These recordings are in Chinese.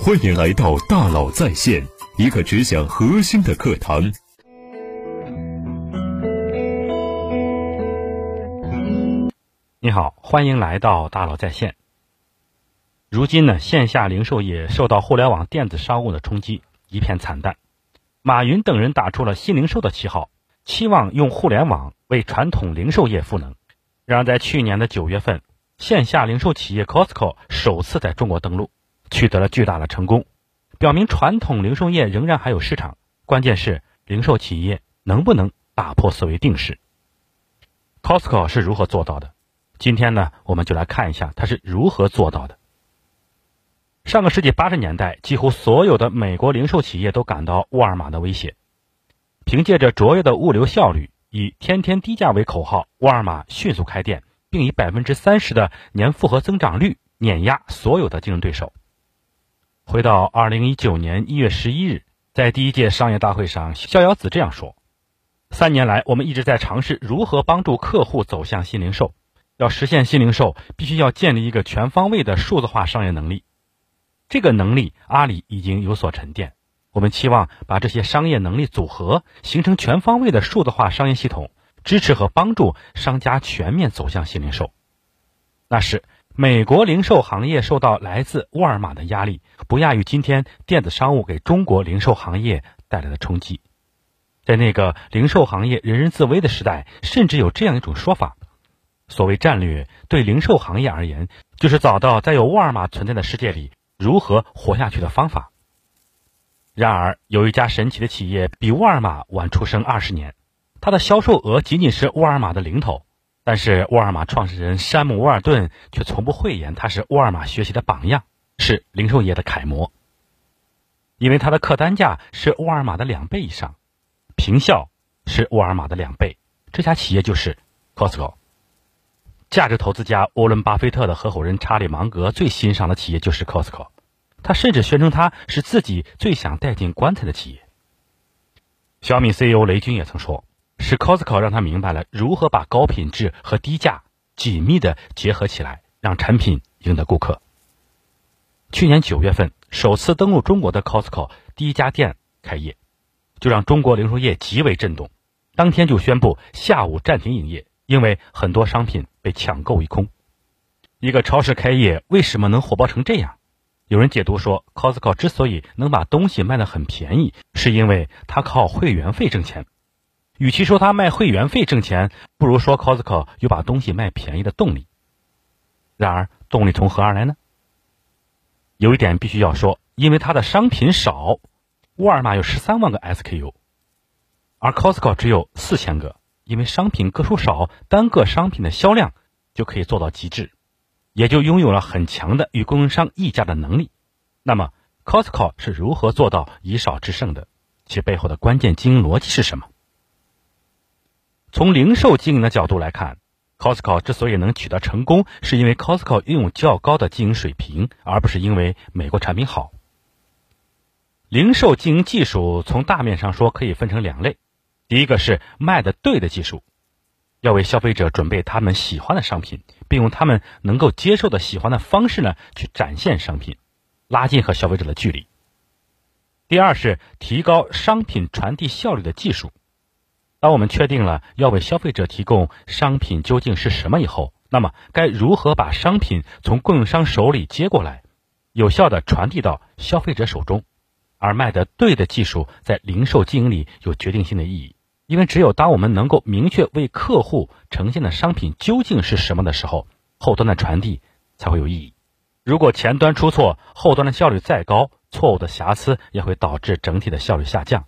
欢迎来到大佬在线，一个只讲核心的课堂。你好，欢迎来到大佬在线。如今呢，线下零售业受到互联网电子商务的冲击，一片惨淡。马云等人打出了新零售的旗号，期望用互联网为传统零售业赋能。然而，在去年的九月份，线下零售企业 Costco 首次在中国登陆，取得了巨大的成功，表明传统零售业仍然还有市场。关键是零售企业能不能打破思维定式。Costco 是如何做到的？今天呢，我们就来看一下它是如何做到的。上个世纪八十年代，几乎所有的美国零售企业都感到沃尔玛的威胁。凭借着卓越的物流效率，以“天天低价”为口号，沃尔玛迅速开店，并以百分之三十的年复合增长率碾压所有的竞争对手。回到二零一九年一月十一日，在第一届商业大会上，逍遥子这样说：“三年来，我们一直在尝试如何帮助客户走向新零售。”要实现新零售，必须要建立一个全方位的数字化商业能力。这个能力，阿里已经有所沉淀。我们期望把这些商业能力组合，形成全方位的数字化商业系统，支持和帮助商家全面走向新零售。那时，美国零售行业受到来自沃尔玛的压力，不亚于今天电子商务给中国零售行业带来的冲击。在那个零售行业人人自危的时代，甚至有这样一种说法。所谓战略，对零售行业而言，就是找到在有沃尔玛存在的世界里如何活下去的方法。然而，有一家神奇的企业比沃尔玛晚出生二十年，它的销售额仅仅是沃尔玛的零头，但是沃尔玛创始人山姆·沃尔顿却从不讳言他是沃尔玛学习的榜样，是零售业的楷模。因为他的客单价是沃尔玛的两倍以上，平效是沃尔玛的两倍，这家企业就是 Costco。价值投资家沃伦·巴菲特的合伙人查理·芒格最欣赏的企业就是 Costco，他甚至宣称它是自己最想带进棺材的企业。小米 CEO 雷军也曾说，是 Costco 让他明白了如何把高品质和低价紧密的结合起来，让产品赢得顾客。去年九月份首次登陆中国的 Costco 第一家店开业，就让中国零售业极为震动，当天就宣布下午暂停营业。因为很多商品被抢购一空，一个超市开业为什么能火爆成这样？有人解读说，Costco 之所以能把东西卖得很便宜，是因为它靠会员费挣钱。与其说他卖会员费挣钱，不如说 Costco 有把东西卖便宜的动力。然而，动力从何而来呢？有一点必须要说，因为它的商品少，沃尔玛有十三万个 SKU，而 Costco 只有四千个。因为商品个数少，单个商品的销量就可以做到极致，也就拥有了很强的与供应商议价的能力。那么，Costco 是如何做到以少制胜的？其背后的关键经营逻辑是什么？从零售经营的角度来看，Costco 之所以能取得成功，是因为 Costco 拥有较高的经营水平，而不是因为美国产品好。零售经营技术从大面上说可以分成两类。第一个是卖的对的技术，要为消费者准备他们喜欢的商品，并用他们能够接受的喜欢的方式呢去展现商品，拉近和消费者的距离。第二是提高商品传递效率的技术。当我们确定了要为消费者提供商品究竟是什么以后，那么该如何把商品从供应商手里接过来，有效的传递到消费者手中？而卖的对的技术在零售经营里有决定性的意义。因为只有当我们能够明确为客户呈现的商品究竟是什么的时候，后端的传递才会有意义。如果前端出错，后端的效率再高，错误的瑕疵也会导致整体的效率下降。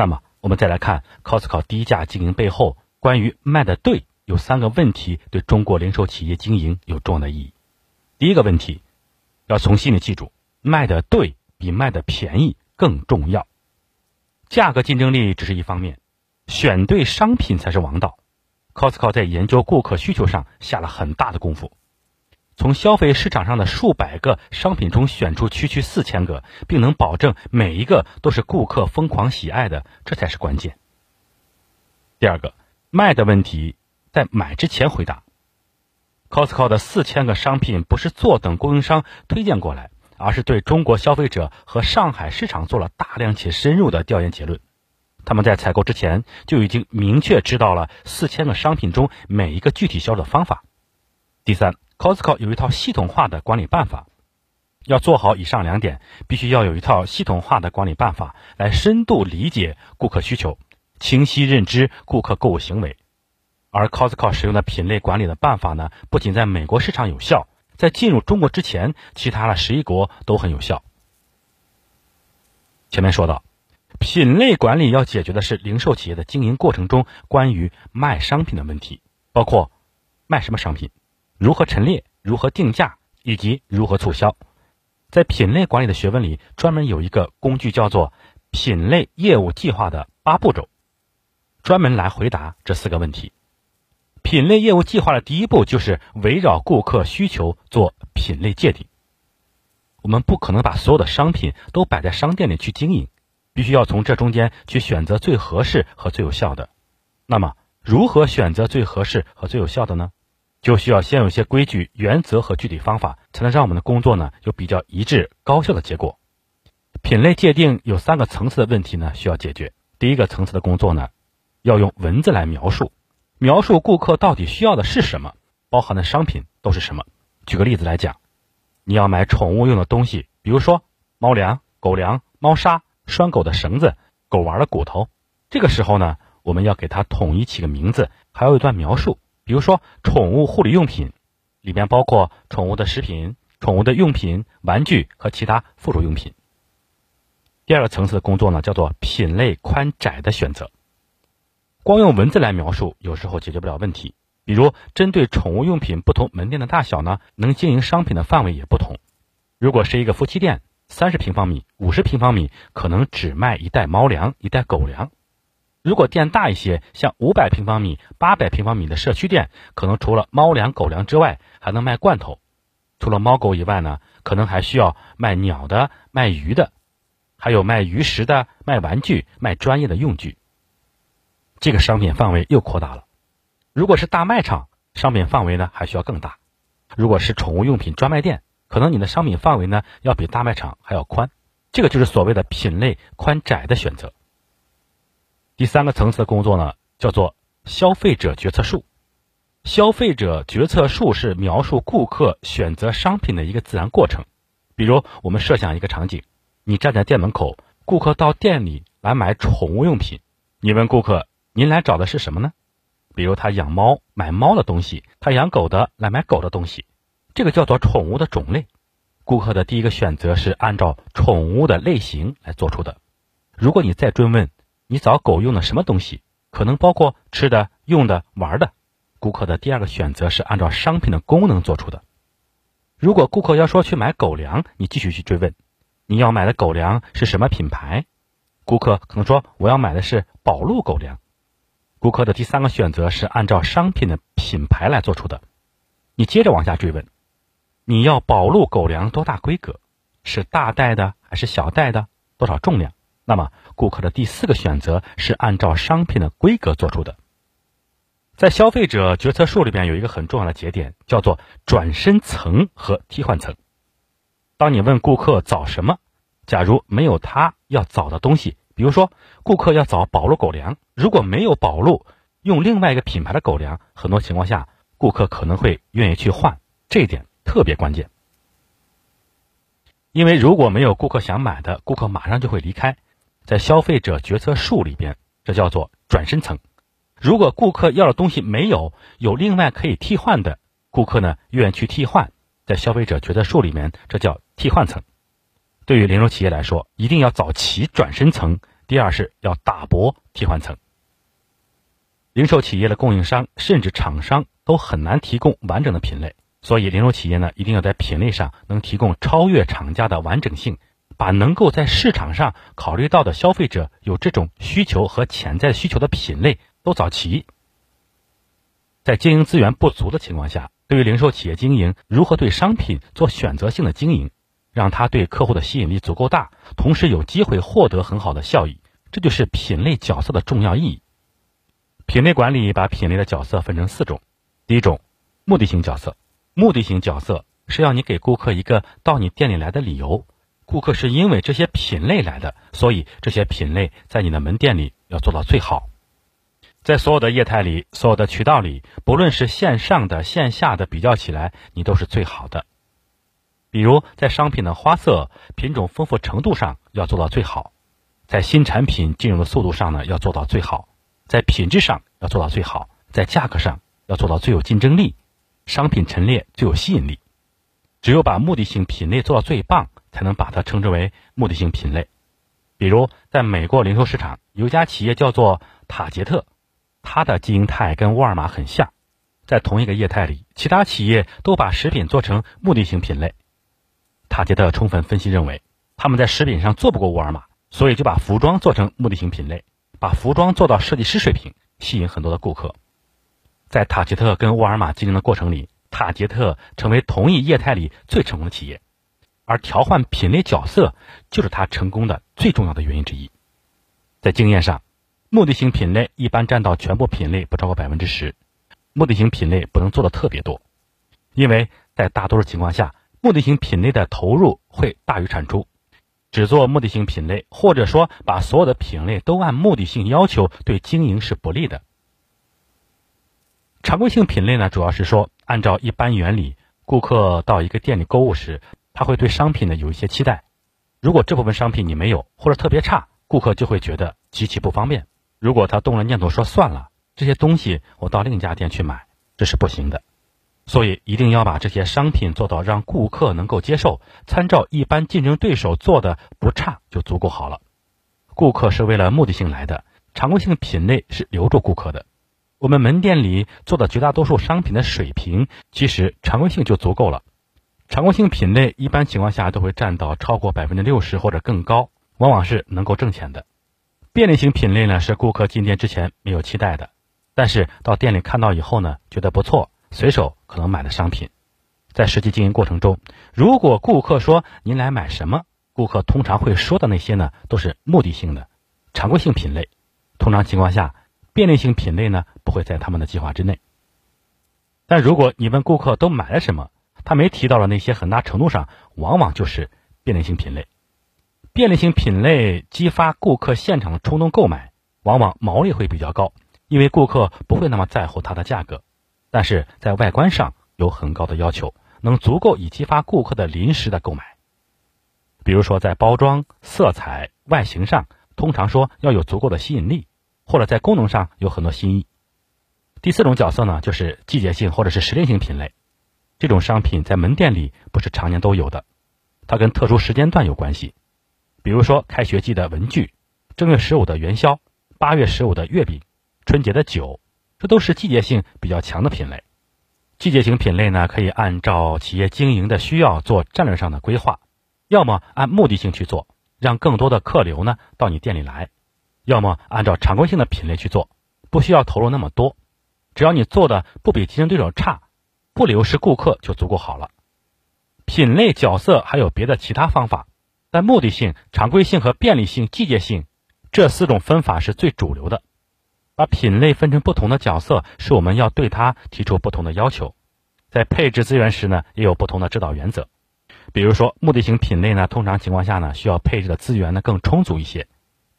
那么，我们再来看 Costco 低价经营背后，关于卖的对有三个问题，对中国零售企业经营有重要的意义。第一个问题，要从心里记住，卖的对比卖的便宜更重要。价格竞争力只是一方面。选对商品才是王道。Costco 在研究顾客需求上下了很大的功夫，从消费市场上的数百个商品中选出区区四千个，并能保证每一个都是顾客疯狂喜爱的，这才是关键。第二个，卖的问题在买之前回答。Costco 的四千个商品不是坐等供应商推荐过来，而是对中国消费者和上海市场做了大量且深入的调研结论。他们在采购之前就已经明确知道了四千个商品中每一个具体销售方法。第三，Costco 有一套系统化的管理办法。要做好以上两点，必须要有一套系统化的管理办法，来深度理解顾客需求，清晰认知顾客购物行为。而 Costco 使用的品类管理的办法呢，不仅在美国市场有效，在进入中国之前，其他的十一国都很有效。前面说到，品类管理要解决的是零售企业的经营过程中关于卖商品的问题，包括卖什么商品、如何陈列、如何定价以及如何促销。在品类管理的学问里，专门有一个工具叫做“品类业务计划”的八步骤，专门来回答这四个问题。品类业务计划的第一步就是围绕顾客需求做品类界定。我们不可能把所有的商品都摆在商店里去经营，必须要从这中间去选择最合适和最有效的。那么，如何选择最合适和最有效的呢？就需要先有一些规矩、原则和具体方法，才能让我们的工作呢有比较一致、高效的结果。品类界定有三个层次的问题呢需要解决。第一个层次的工作呢，要用文字来描述，描述顾客到底需要的是什么，包含的商品都是什么。举个例子来讲，你要买宠物用的东西，比如说猫粮、狗粮、猫砂、拴狗的绳子、狗玩的骨头。这个时候呢，我们要给它统一起个名字，还有一段描述。比如说，宠物护理用品里面包括宠物的食品、宠物的用品、玩具和其他附属用品。第二个层次的工作呢，叫做品类宽窄的选择。光用文字来描述，有时候解决不了问题。比如，针对宠物用品不同门店的大小呢，能经营商品的范围也不同。如果是一个夫妻店，三十平方米、五十平方米，可能只卖一袋猫粮、一袋狗粮。如果店大一些，像五百平方米、八百平方米的社区店，可能除了猫粮、狗粮之外，还能卖罐头。除了猫狗以外呢，可能还需要卖鸟的、卖鱼的，还有卖鱼食的、卖玩具、卖专业的用具。这个商品范围又扩大了。如果是大卖场，商品范围呢还需要更大。如果是宠物用品专卖店，可能你的商品范围呢要比大卖场还要宽。这个就是所谓的品类宽窄的选择。第三个层次的工作呢，叫做消费者决策树。消费者决策树是描述顾客选择商品的一个自然过程。比如，我们设想一个场景：你站在店门口，顾客到店里来买宠物用品，你问顾客：“您来找的是什么呢？”比如，他养猫，买猫的东西；他养狗的，来买狗的东西。这个叫做宠物的种类。顾客的第一个选择是按照宠物的类型来做出的。如果你再追问，你找狗用的什么东西？可能包括吃的、用的、玩的。顾客的第二个选择是按照商品的功能做出的。如果顾客要说去买狗粮，你继续去追问，你要买的狗粮是什么品牌？顾客可能说我要买的是宝路狗粮。顾客的第三个选择是按照商品的品牌来做出的。你接着往下追问，你要宝路狗粮多大规格？是大袋的还是小袋的？多少重量？那么，顾客的第四个选择是按照商品的规格做出的。在消费者决策树里边有一个很重要的节点，叫做转身层和替换层。当你问顾客找什么，假如没有他要找的东西，比如说顾客要找宝路狗粮，如果没有宝路，用另外一个品牌的狗粮，很多情况下顾客可能会愿意去换，这一点特别关键。因为如果没有顾客想买的，顾客马上就会离开。在消费者决策树里边，这叫做转身层。如果顾客要的东西没有，有另外可以替换的，顾客呢愿意去替换。在消费者决策树里面，这叫替换层。对于零售企业来说，一定要早齐转身层。第二是要打薄替换层。零售企业的供应商甚至厂商都很难提供完整的品类，所以零售企业呢一定要在品类上能提供超越厂家的完整性。把能够在市场上考虑到的消费者有这种需求和潜在需求的品类都找齐。在经营资源不足的情况下，对于零售企业经营，如何对商品做选择性的经营，让它对客户的吸引力足够大，同时有机会获得很好的效益，这就是品类角色的重要意义。品类管理把品类的角色分成四种：第一种，目的型角色，目的型角色。是要你给顾客一个到你店里来的理由。顾客是因为这些品类来的，所以这些品类在你的门店里要做到最好。在所有的业态里，所有的渠道里，不论是线上的、线下的，比较起来，你都是最好的。比如在商品的花色、品种丰富程度上要做到最好，在新产品进入的速度上呢要做到最好，在品质上要做到最好，在价格上要做到最有竞争力，商品陈列最有吸引力。只有把目的性品类做到最棒。才能把它称之为目的性品类。比如，在美国零售市场，有一家企业叫做塔杰特，它的经营态跟沃尔玛很像。在同一个业态里，其他企业都把食品做成目的性品类。塔杰特充分分析认为，他们在食品上做不过沃尔玛，所以就把服装做成目的性品类，把服装做到设计师水平，吸引很多的顾客。在塔杰特跟沃尔玛竞争的过程里，塔吉特成为同一业态里最成功的企业。而调换品类角色就是它成功的最重要的原因之一。在经验上，目的性品类一般占到全部品类不超过百分之十。目的性品类不能做的特别多，因为在大多数情况下，目的性品类的投入会大于产出。只做目的性品类，或者说把所有的品类都按目的性要求，对经营是不利的。常规性品类呢，主要是说按照一般原理，顾客到一个店里购物时。他会对商品呢有一些期待，如果这部分商品你没有或者特别差，顾客就会觉得极其不方便。如果他动了念头说算了，这些东西我到另一家店去买，这是不行的。所以一定要把这些商品做到让顾客能够接受，参照一般竞争对手做的不差就足够好了。顾客是为了目的性来的，常规性品类是留住顾客的。我们门店里做的绝大多数商品的水平，其实常规性就足够了。常规性品类一般情况下都会占到超过百分之六十或者更高，往往是能够挣钱的。便利性品类呢是顾客进店之前没有期待的，但是到店里看到以后呢觉得不错，随手可能买的商品。在实际经营过程中，如果顾客说您来买什么，顾客通常会说的那些呢都是目的性的常规性品类。通常情况下，便利性品类呢不会在他们的计划之内。但如果你问顾客都买了什么？他没提到的那些，很大程度上往往就是便利性品类。便利性品类激发顾客现场的冲动购买，往往毛利会比较高，因为顾客不会那么在乎它的价格，但是在外观上有很高的要求，能足够以激发顾客的临时的购买。比如说在包装、色彩、外形上，通常说要有足够的吸引力，或者在功能上有很多新意。第四种角色呢，就是季节性或者是时令性品类。这种商品在门店里不是常年都有的，它跟特殊时间段有关系。比如说开学季的文具、正月十五的元宵、八月十五的月饼、春节的酒，这都是季节性比较强的品类。季节性品类呢，可以按照企业经营的需要做战略上的规划，要么按目的性去做，让更多的客流呢到你店里来；要么按照常规性的品类去做，不需要投入那么多，只要你做的不比竞争对手差。不流失顾客就足够好了。品类角色还有别的其他方法，但目的性、常规性和便利性、季节性这四种分法是最主流的。把品类分成不同的角色，是我们要对它提出不同的要求。在配置资源时呢，也有不同的指导原则。比如说，目的性品类呢，通常情况下呢，需要配置的资源呢更充足一些；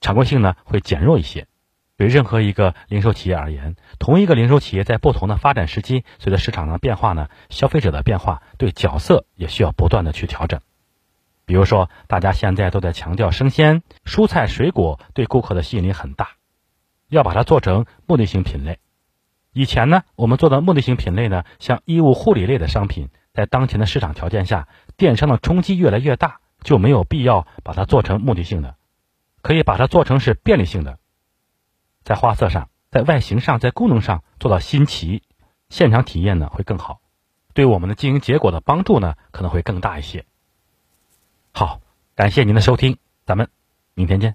常规性呢，会减弱一些。对任何一个零售企业而言，同一个零售企业在不同的发展时期，随着市场的变化呢，消费者的变化，对角色也需要不断的去调整。比如说，大家现在都在强调生鲜、蔬菜、水果对顾客的吸引力很大，要把它做成目的性品类。以前呢，我们做的目的性品类呢，像衣物护理类的商品，在当前的市场条件下，电商的冲击越来越大，就没有必要把它做成目的性的，可以把它做成是便利性的。在花色上，在外形上，在功能上做到新奇，现场体验呢会更好，对我们的经营结果的帮助呢可能会更大一些。好，感谢您的收听，咱们明天见。